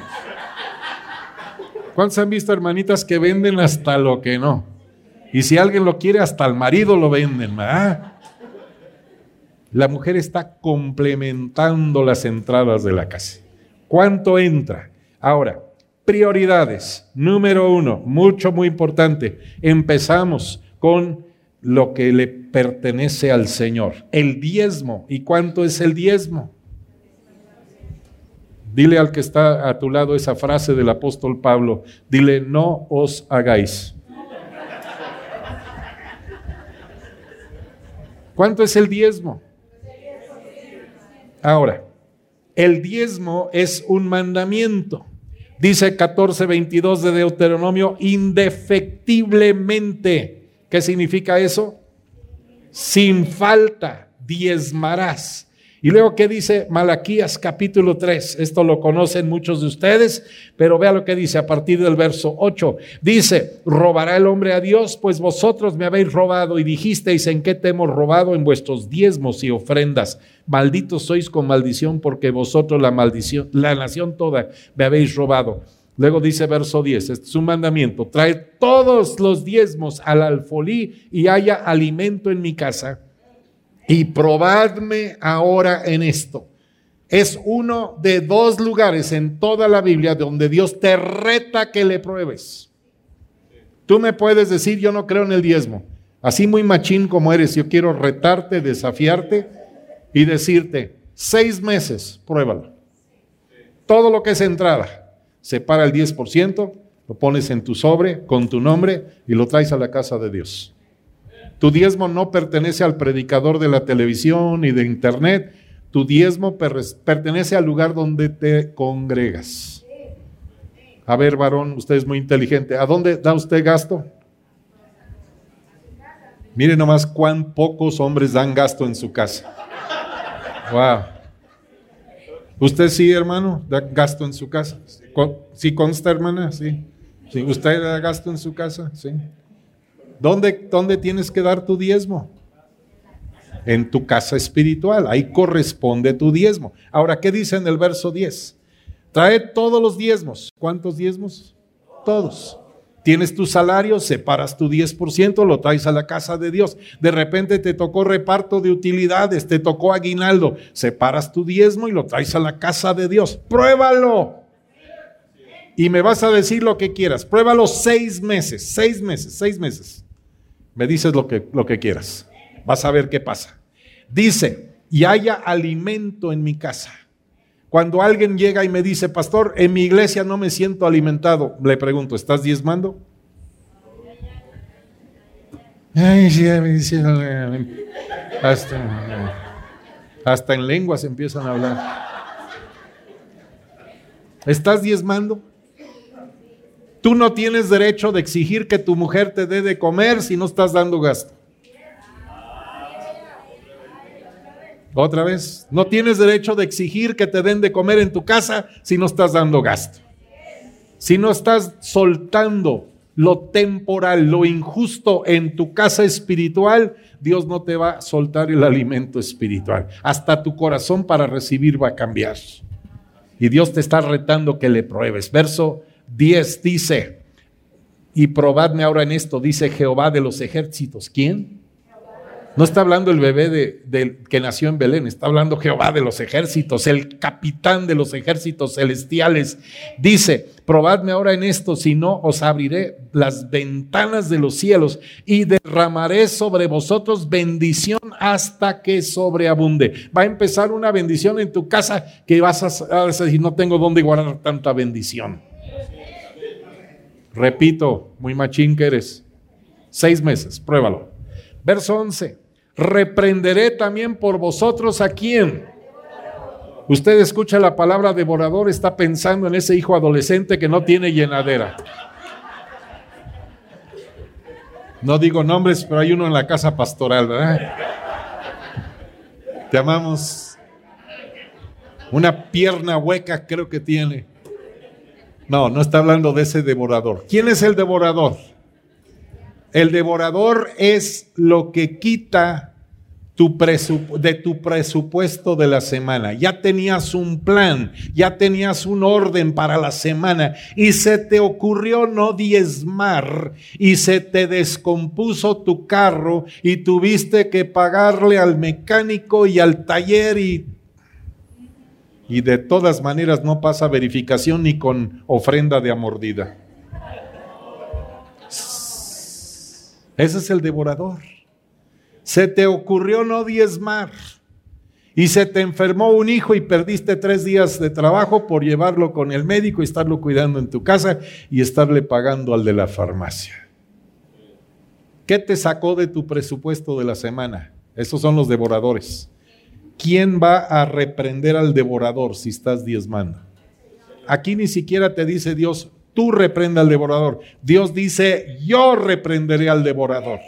¿Cuántos han visto hermanitas que venden hasta lo que no? Y si alguien lo quiere, hasta el marido lo venden. La mujer está complementando las entradas de la casa. ¿Cuánto entra? Ahora, prioridades. Número uno, mucho, muy importante. Empezamos con lo que le pertenece al Señor, el diezmo. ¿Y cuánto es el diezmo? Dile al que está a tu lado esa frase del apóstol Pablo. Dile, no os hagáis. ¿Cuánto es el diezmo? Ahora, el diezmo es un mandamiento. Dice 14:22 de Deuteronomio, indefectiblemente. ¿Qué significa eso? Sin falta, diezmarás. Y luego, ¿qué dice Malaquías capítulo 3? Esto lo conocen muchos de ustedes, pero vea lo que dice a partir del verso 8. Dice, ¿robará el hombre a Dios? Pues vosotros me habéis robado y dijisteis, ¿en qué te hemos robado? En vuestros diezmos y ofrendas. Malditos sois con maldición porque vosotros la maldición, la nación toda me habéis robado. Luego dice verso 10, este es un mandamiento, trae todos los diezmos al alfolí y haya alimento en mi casa y probadme ahora en esto. Es uno de dos lugares en toda la Biblia donde Dios te reta que le pruebes. Tú me puedes decir, yo no creo en el diezmo. Así muy machín como eres, yo quiero retarte, desafiarte y decirte, seis meses, pruébalo. Todo lo que es entrada, separa el 10%, lo pones en tu sobre con tu nombre y lo traes a la casa de Dios. Tu diezmo no pertenece al predicador de la televisión y de internet. Tu diezmo pertenece al lugar donde te congregas. A ver, varón, usted es muy inteligente. ¿A dónde da usted gasto? Mire nomás cuán pocos hombres dan gasto en su casa. Wow. ¿Usted sí, hermano, da gasto en su casa? ¿Sí consta, hermana? Sí. ¿Sí? ¿Usted da gasto en su casa? Sí. ¿Dónde, ¿Dónde tienes que dar tu diezmo? En tu casa espiritual. Ahí corresponde tu diezmo. Ahora, ¿qué dice en el verso 10? Trae todos los diezmos. ¿Cuántos diezmos? Todos. Tienes tu salario, separas tu 10%, lo traes a la casa de Dios. De repente te tocó reparto de utilidades, te tocó aguinaldo, separas tu diezmo y lo traes a la casa de Dios. Pruébalo. Y me vas a decir lo que quieras. Pruébalo seis meses, seis meses, seis meses. Me dices lo que, lo que quieras. Vas a ver qué pasa. Dice, y haya alimento en mi casa. Cuando alguien llega y me dice, pastor, en mi iglesia no me siento alimentado, le pregunto, ¿estás diezmando? hasta, hasta en lenguas empiezan a hablar. ¿Estás diezmando? Tú no tienes derecho de exigir que tu mujer te dé de comer si no estás dando gasto. Otra vez, no tienes derecho de exigir que te den de comer en tu casa si no estás dando gasto. Si no estás soltando lo temporal, lo injusto en tu casa espiritual, Dios no te va a soltar el alimento espiritual. Hasta tu corazón para recibir va a cambiar. Y Dios te está retando que le pruebes. Verso 10 dice, y probadme ahora en esto, dice Jehová de los ejércitos. ¿Quién? No está hablando el bebé de, que nació en Belén, está hablando Jehová de los ejércitos, el capitán de los ejércitos celestiales. Dice, probadme ahora en esto, si no os abriré las ventanas de los cielos y derramaré sobre vosotros bendición hasta que sobreabunde. Va a empezar una bendición en tu casa que vas a, decir, no tengo dónde guardar tanta bendición. Repito, muy machín que eres. Seis meses, pruébalo. Verso 11 reprenderé también por vosotros a quién. Usted escucha la palabra devorador, está pensando en ese hijo adolescente que no tiene llenadera. No digo nombres, pero hay uno en la casa pastoral, ¿verdad? Te amamos. Una pierna hueca creo que tiene. No, no está hablando de ese devorador. ¿Quién es el devorador? El devorador es lo que quita tu de tu presupuesto de la semana. Ya tenías un plan, ya tenías un orden para la semana y se te ocurrió no diezmar y se te descompuso tu carro y tuviste que pagarle al mecánico y al taller y y de todas maneras no pasa verificación ni con ofrenda de amordida. Ese es el devorador. Se te ocurrió no diezmar y se te enfermó un hijo y perdiste tres días de trabajo por llevarlo con el médico y estarlo cuidando en tu casa y estarle pagando al de la farmacia. ¿Qué te sacó de tu presupuesto de la semana? Esos son los devoradores. ¿Quién va a reprender al devorador si estás diezmando? Aquí ni siquiera te dice Dios, tú reprenda al devorador. Dios dice, yo reprenderé al devorador.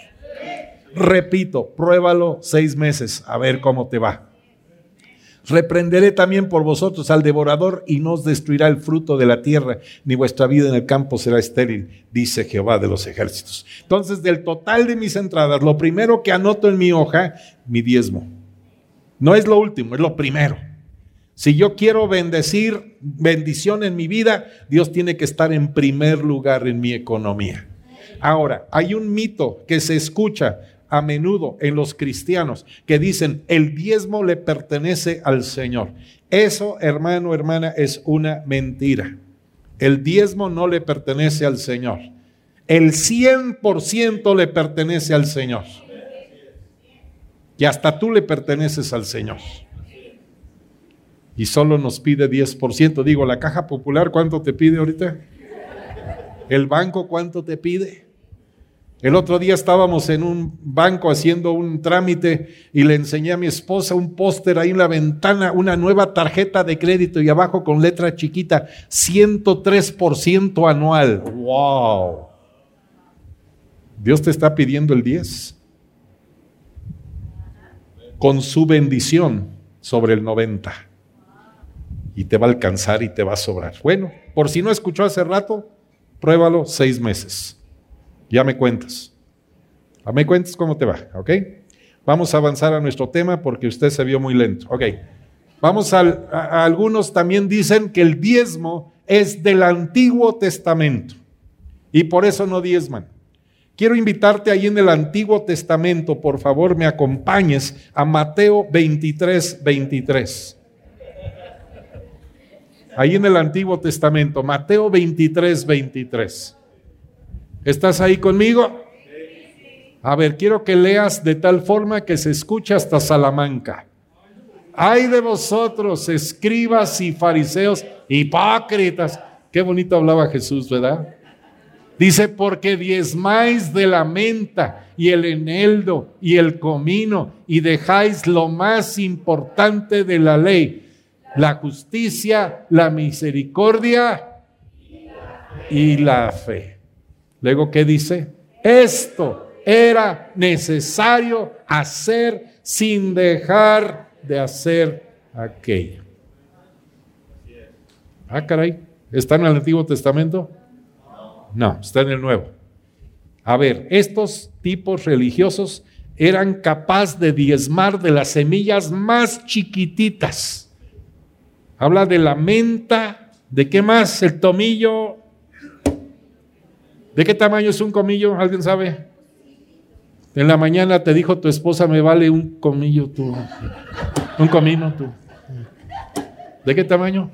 Repito, pruébalo seis meses a ver cómo te va. Reprenderé también por vosotros al devorador y no os destruirá el fruto de la tierra, ni vuestra vida en el campo será estéril, dice Jehová de los ejércitos. Entonces, del total de mis entradas, lo primero que anoto en mi hoja, mi diezmo. No es lo último, es lo primero. Si yo quiero bendecir bendición en mi vida, Dios tiene que estar en primer lugar en mi economía. Ahora, hay un mito que se escucha a menudo en los cristianos que dicen el diezmo le pertenece al Señor. Eso, hermano, hermana, es una mentira. El diezmo no le pertenece al Señor. El 100% le pertenece al Señor. Y hasta tú le perteneces al Señor y solo nos pide 10%. Digo, la caja popular, ¿cuánto te pide ahorita? ¿El banco cuánto te pide? El otro día estábamos en un banco haciendo un trámite y le enseñé a mi esposa un póster ahí en la ventana, una nueva tarjeta de crédito y abajo con letra chiquita, 103% anual. ¡Wow! Dios te está pidiendo el 10 con su bendición sobre el 90 y te va a alcanzar y te va a sobrar. Bueno, por si no escuchó hace rato, pruébalo seis meses. Ya me cuentas. A me cuentas cómo te va, ¿ok? Vamos a avanzar a nuestro tema porque usted se vio muy lento. Ok. Vamos al, a, algunos también dicen que el diezmo es del Antiguo Testamento y por eso no diezman. Quiero invitarte ahí en el Antiguo Testamento, por favor, me acompañes a Mateo 23, 23 ahí en el Antiguo Testamento, Mateo 23, 23. ¿Estás ahí conmigo? A ver, quiero que leas de tal forma que se escuche hasta Salamanca. Ay de vosotros, escribas y fariseos, hipócritas. Qué bonito hablaba Jesús, ¿verdad? Dice, porque diezmáis de la menta y el eneldo y el comino y dejáis lo más importante de la ley, la justicia, la misericordia y la fe. Luego, ¿qué dice? Esto era necesario hacer sin dejar de hacer aquello. Ah, caray, ¿está en el Antiguo Testamento? No, está en el Nuevo. A ver, estos tipos religiosos eran capaces de diezmar de las semillas más chiquititas. Habla de la menta, ¿de qué más? El tomillo. ¿De qué tamaño es un comillo? ¿Alguien sabe? En la mañana te dijo tu esposa, me vale un comillo tú. Un comino tú. ¿De qué tamaño?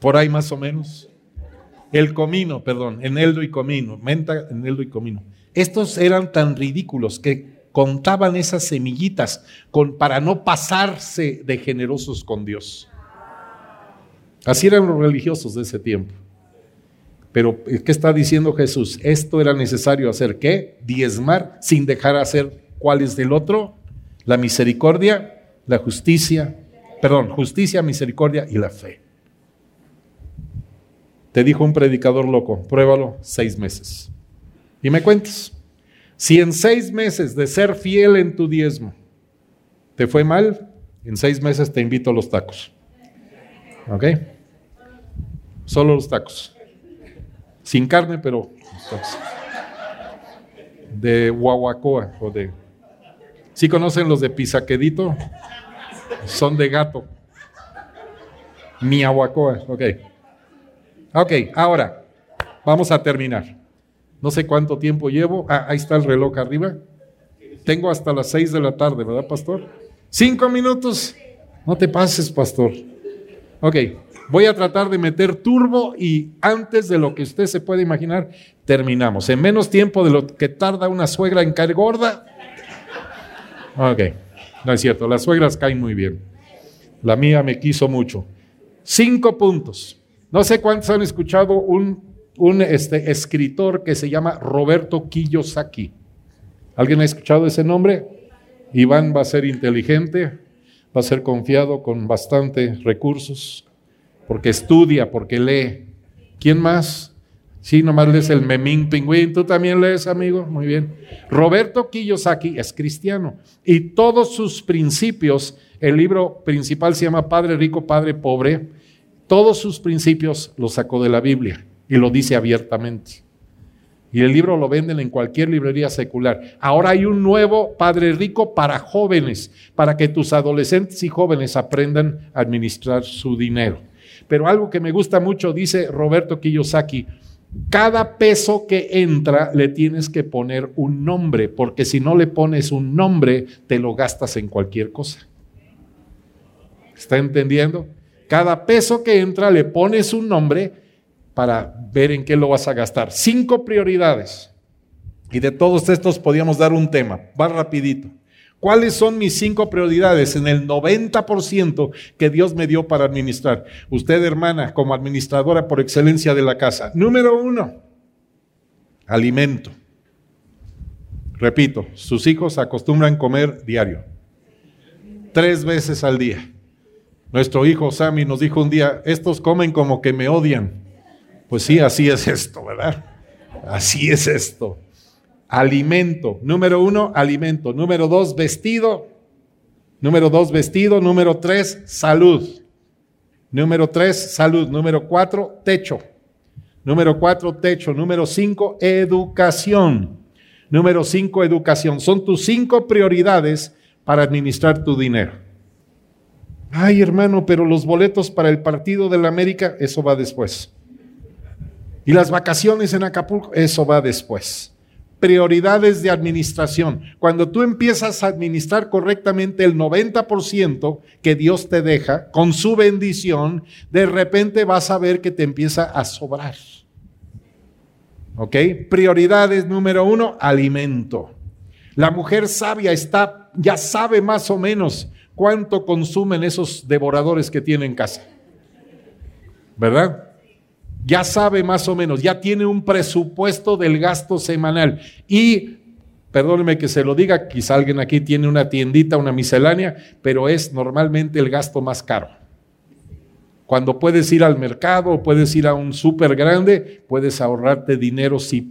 Por ahí más o menos. El comino, perdón, eneldo y comino, menta, eneldo y comino. Estos eran tan ridículos que contaban esas semillitas con, para no pasarse de generosos con Dios. Así eran los religiosos de ese tiempo. Pero, ¿qué está diciendo Jesús? Esto era necesario hacer, ¿qué? Diezmar sin dejar hacer cuál es del otro, la misericordia, la justicia, perdón, justicia, misericordia y la fe. Te dijo un predicador loco, pruébalo seis meses. Y me cuentas, si en seis meses de ser fiel en tu diezmo te fue mal, en seis meses te invito a los tacos. ¿Ok? Solo los tacos. Sin carne, pero de guaguacoa o de... ¿Sí conocen los de pisaquedito? Son de gato. Miahuacoa, ok. Ok, ahora vamos a terminar. No sé cuánto tiempo llevo. Ah, ahí está el reloj arriba. Tengo hasta las seis de la tarde, ¿verdad, pastor? Cinco minutos. No te pases, pastor. Ok, voy a tratar de meter turbo y antes de lo que usted se puede imaginar, terminamos. En menos tiempo de lo que tarda una suegra en caer gorda. Ok, no es cierto, las suegras caen muy bien. La mía me quiso mucho. Cinco puntos. No sé cuántos han escuchado un, un este, escritor que se llama Roberto Kiyosaki. ¿Alguien ha escuchado ese nombre? Iván va a ser inteligente, va a ser confiado con bastantes recursos, porque estudia, porque lee. ¿Quién más? Sí, nomás lees el Memín Pingüín. ¿Tú también lees, amigo? Muy bien. Roberto Kiyosaki es cristiano y todos sus principios, el libro principal se llama Padre Rico, Padre Pobre, todos sus principios los sacó de la Biblia y lo dice abiertamente. Y el libro lo venden en cualquier librería secular. Ahora hay un nuevo Padre Rico para jóvenes, para que tus adolescentes y jóvenes aprendan a administrar su dinero. Pero algo que me gusta mucho, dice Roberto Kiyosaki, cada peso que entra le tienes que poner un nombre, porque si no le pones un nombre, te lo gastas en cualquier cosa. ¿Está entendiendo? Cada peso que entra le pones un nombre para ver en qué lo vas a gastar. Cinco prioridades. Y de todos estos podíamos dar un tema. Va rapidito. ¿Cuáles son mis cinco prioridades en el 90% que Dios me dio para administrar? Usted, hermana, como administradora por excelencia de la casa. Número uno, alimento. Repito, sus hijos acostumbran comer diario, tres veces al día. Nuestro hijo Sammy nos dijo un día, estos comen como que me odian. Pues sí, así es esto, ¿verdad? Así es esto. Alimento. Número uno, alimento. Número dos, vestido. Número dos, vestido. Número tres, salud. Número tres, salud. Número cuatro, techo. Número cuatro, techo. Número cinco, educación. Número cinco, educación. Son tus cinco prioridades para administrar tu dinero. Ay, hermano, pero los boletos para el partido de la América, eso va después. Y las vacaciones en Acapulco, eso va después. Prioridades de administración. Cuando tú empiezas a administrar correctamente el 90% que Dios te deja, con su bendición, de repente vas a ver que te empieza a sobrar. ¿Ok? Prioridades número uno, alimento. La mujer sabia está, ya sabe más o menos cuánto consumen esos devoradores que tiene en casa. ¿Verdad? Ya sabe más o menos, ya tiene un presupuesto del gasto semanal. Y perdóneme que se lo diga, quizá alguien aquí tiene una tiendita, una miscelánea, pero es normalmente el gasto más caro. Cuando puedes ir al mercado puedes ir a un súper grande, puedes ahorrarte dinero si,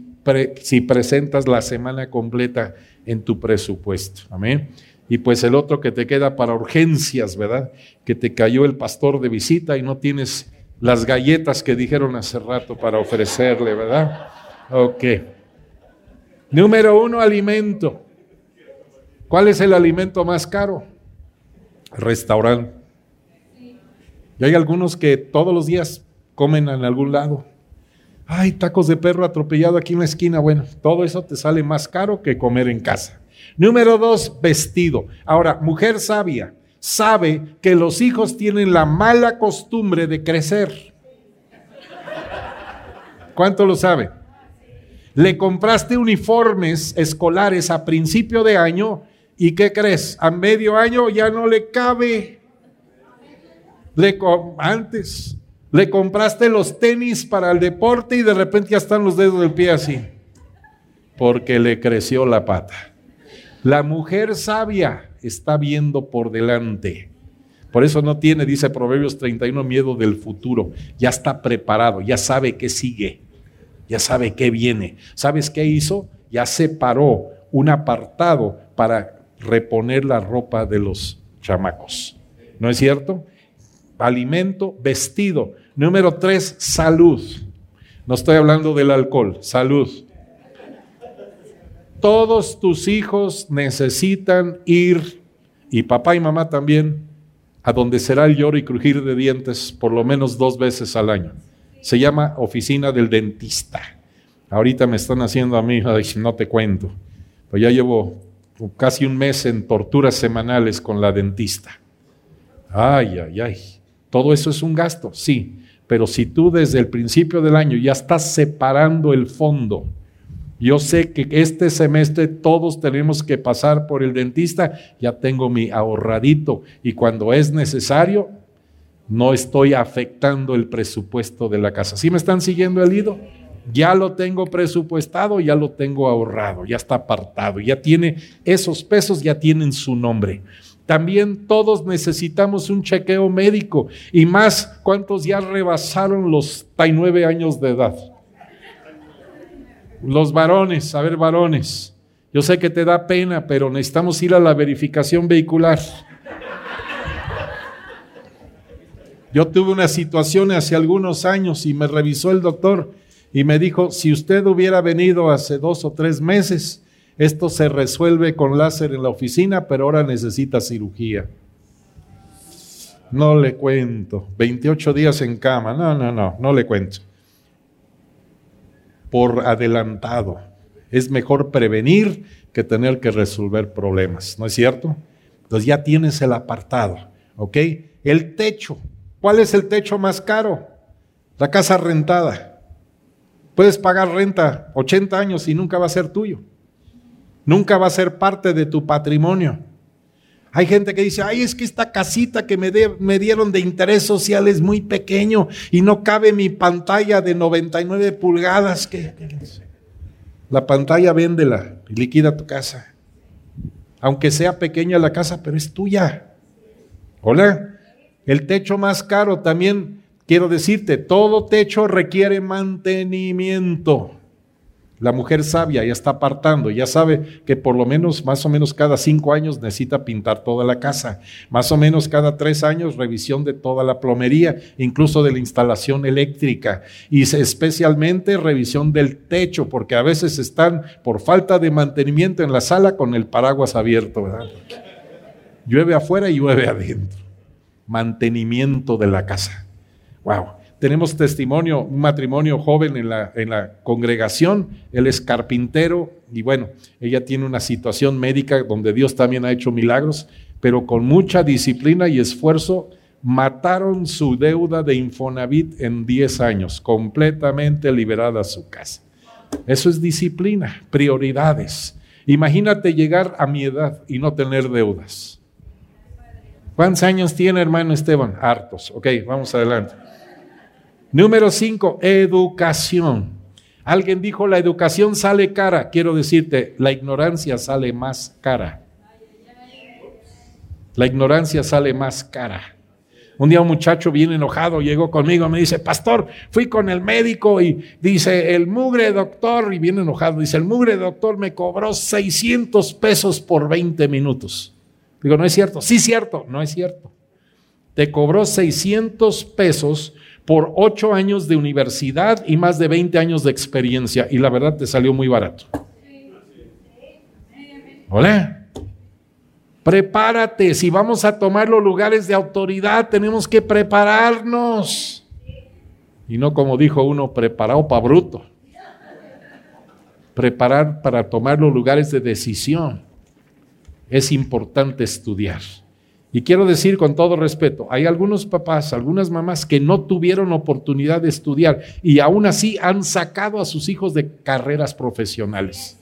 si presentas la semana completa en tu presupuesto. Amén. Y pues el otro que te queda para urgencias, ¿verdad? Que te cayó el pastor de visita y no tienes las galletas que dijeron hace rato para ofrecerle, ¿verdad? Ok. Número uno, alimento. ¿Cuál es el alimento más caro? Restaurante. Y hay algunos que todos los días comen en algún lado. Ay, tacos de perro atropellado aquí en la esquina. Bueno, todo eso te sale más caro que comer en casa. Número dos, vestido. Ahora, mujer sabia sabe que los hijos tienen la mala costumbre de crecer. ¿Cuánto lo sabe? Le compraste uniformes escolares a principio de año y ¿qué crees? A medio año ya no le cabe. Le antes le compraste los tenis para el deporte y de repente ya están los dedos del pie así. Porque le creció la pata. La mujer sabia está viendo por delante. Por eso no tiene, dice Proverbios 31, miedo del futuro. Ya está preparado, ya sabe qué sigue, ya sabe qué viene. ¿Sabes qué hizo? Ya separó un apartado para reponer la ropa de los chamacos. ¿No es cierto? Alimento, vestido. Número tres, salud. No estoy hablando del alcohol, salud. Todos tus hijos necesitan ir, y papá y mamá también, a donde será el lloro y crujir de dientes por lo menos dos veces al año. Se llama oficina del dentista. Ahorita me están haciendo a mí, *laughs* no te cuento, pues ya llevo casi un mes en torturas semanales con la dentista. Ay, ay, ay. Todo eso es un gasto, sí, pero si tú desde el principio del año ya estás separando el fondo, yo sé que este semestre todos tenemos que pasar por el dentista, ya tengo mi ahorradito y cuando es necesario, no estoy afectando el presupuesto de la casa. ¿Sí me están siguiendo el ido? Ya lo tengo presupuestado, ya lo tengo ahorrado, ya está apartado, ya tiene esos pesos, ya tienen su nombre. También todos necesitamos un chequeo médico y más, ¿cuántos ya rebasaron los 39 años de edad? Los varones, a ver varones, yo sé que te da pena, pero necesitamos ir a la verificación vehicular. Yo tuve una situación hace algunos años y me revisó el doctor y me dijo, si usted hubiera venido hace dos o tres meses, esto se resuelve con láser en la oficina, pero ahora necesita cirugía. No le cuento. 28 días en cama. No, no, no, no le cuento por adelantado. Es mejor prevenir que tener que resolver problemas, ¿no es cierto? Entonces ya tienes el apartado, ¿ok? El techo. ¿Cuál es el techo más caro? La casa rentada. Puedes pagar renta 80 años y nunca va a ser tuyo. Nunca va a ser parte de tu patrimonio. Hay gente que dice, ay, es que esta casita que me, dieron de interés social es muy pequeño y no cabe mi pantalla de 99 pulgadas. Que, la pantalla véndela y liquida tu casa. Aunque sea pequeña la casa, pero es tuya. Hola. El techo más caro también, quiero decirte, todo techo requiere mantenimiento. La mujer sabia ya está apartando, ya sabe que por lo menos, más o menos cada cinco años necesita pintar toda la casa, más o menos cada tres años revisión de toda la plomería, incluso de la instalación eléctrica y especialmente revisión del techo, porque a veces están por falta de mantenimiento en la sala con el paraguas abierto, ¿verdad? Llueve afuera y llueve adentro. Mantenimiento de la casa. Wow. Tenemos testimonio, un matrimonio joven en la, en la congregación, él es carpintero y bueno, ella tiene una situación médica donde Dios también ha hecho milagros, pero con mucha disciplina y esfuerzo mataron su deuda de Infonavit en 10 años, completamente liberada su casa. Eso es disciplina, prioridades. Imagínate llegar a mi edad y no tener deudas. ¿Cuántos años tiene hermano Esteban? Hartos. Ok, vamos adelante. Número cinco, educación. Alguien dijo, la educación sale cara. Quiero decirte, la ignorancia sale más cara. La ignorancia sale más cara. Un día un muchacho bien enojado llegó conmigo, me dice, pastor, fui con el médico y dice, el mugre doctor, y bien enojado, dice, el mugre doctor me cobró 600 pesos por 20 minutos. Digo, no es cierto, sí cierto, no es cierto. Te cobró 600 pesos por 8 años de universidad y más de 20 años de experiencia y la verdad te salió muy barato. Hola. Prepárate, si vamos a tomar los lugares de autoridad, tenemos que prepararnos. Y no como dijo uno, preparado para bruto. Preparar para tomar los lugares de decisión. Es importante estudiar. Y quiero decir con todo respeto, hay algunos papás, algunas mamás que no tuvieron oportunidad de estudiar y aún así han sacado a sus hijos de carreras profesionales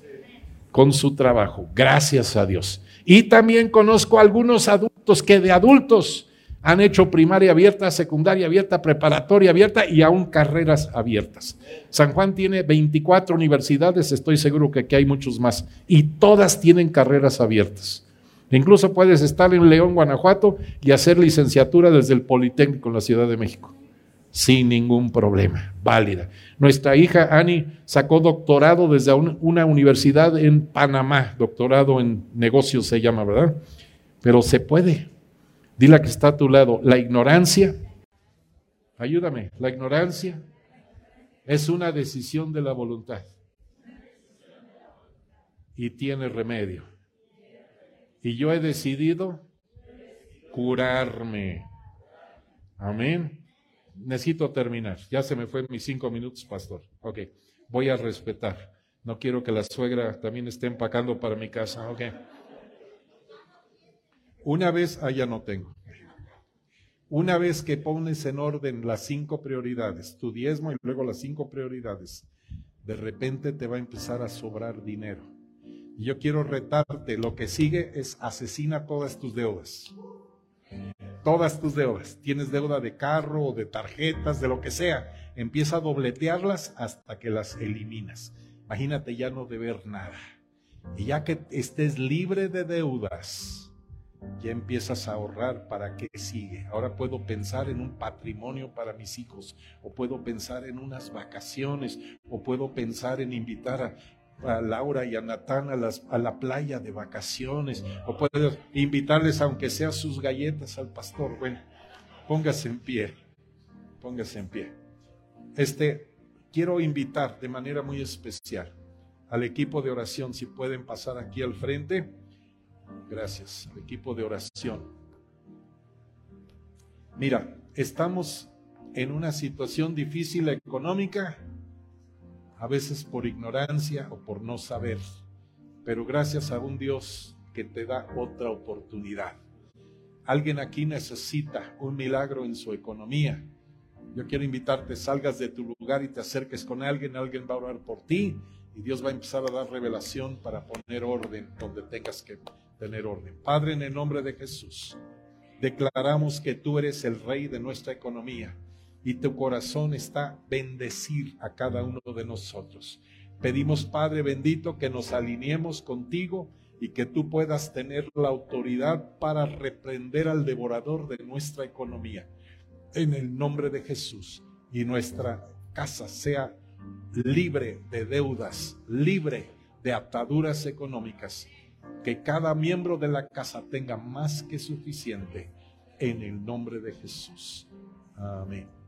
con su trabajo. Gracias a Dios. Y también conozco algunos adultos que de adultos han hecho primaria abierta, secundaria abierta, preparatoria abierta y aún carreras abiertas. San Juan tiene 24 universidades, estoy seguro que aquí hay muchos más, y todas tienen carreras abiertas. Incluso puedes estar en León, Guanajuato, y hacer licenciatura desde el Politécnico en la Ciudad de México, sin ningún problema, válida. Nuestra hija Ani sacó doctorado desde una universidad en Panamá, doctorado en negocios se llama, ¿verdad? Pero se puede. Dile que está a tu lado, la ignorancia, ayúdame, la ignorancia es una decisión de la voluntad y tiene remedio. Y yo he decidido curarme. Amén. Necesito terminar. Ya se me fue mis cinco minutos, pastor. Ok, voy a respetar. No quiero que la suegra también esté empacando para mi casa. Ok. Una vez, allá ah, no tengo. Una vez que pones en orden las cinco prioridades, tu diezmo y luego las cinco prioridades, de repente te va a empezar a sobrar dinero. Y yo quiero retarte, lo que sigue es asesina todas tus deudas todas tus deudas. Tienes deuda de carro o de tarjetas, de lo que sea. Empieza a dobletearlas hasta que las eliminas. Imagínate ya no deber nada. Y ya que estés libre de deudas, ya empiezas a ahorrar para qué sigue. Ahora puedo pensar en un patrimonio para mis hijos, o puedo pensar en unas vacaciones, o puedo pensar en invitar a, a Laura y a Natán a, las, a la playa de vacaciones, o puedes invitarles, aunque sea sus galletas al pastor. Bueno, póngase en pie, póngase en pie. Este, quiero invitar de manera muy especial al equipo de oración, si pueden pasar aquí al frente. Gracias, al equipo de oración. Mira, estamos en una situación difícil económica a veces por ignorancia o por no saber, pero gracias a un Dios que te da otra oportunidad. Alguien aquí necesita un milagro en su economía. Yo quiero invitarte, salgas de tu lugar y te acerques con alguien, alguien va a orar por ti y Dios va a empezar a dar revelación para poner orden donde tengas que tener orden. Padre, en el nombre de Jesús, declaramos que tú eres el rey de nuestra economía y tu corazón está bendecir a cada uno de nosotros. Pedimos, Padre bendito, que nos alineemos contigo y que tú puedas tener la autoridad para reprender al devorador de nuestra economía. En el nombre de Jesús. Y nuestra casa sea libre de deudas, libre de ataduras económicas. Que cada miembro de la casa tenga más que suficiente. En el nombre de Jesús. Amén.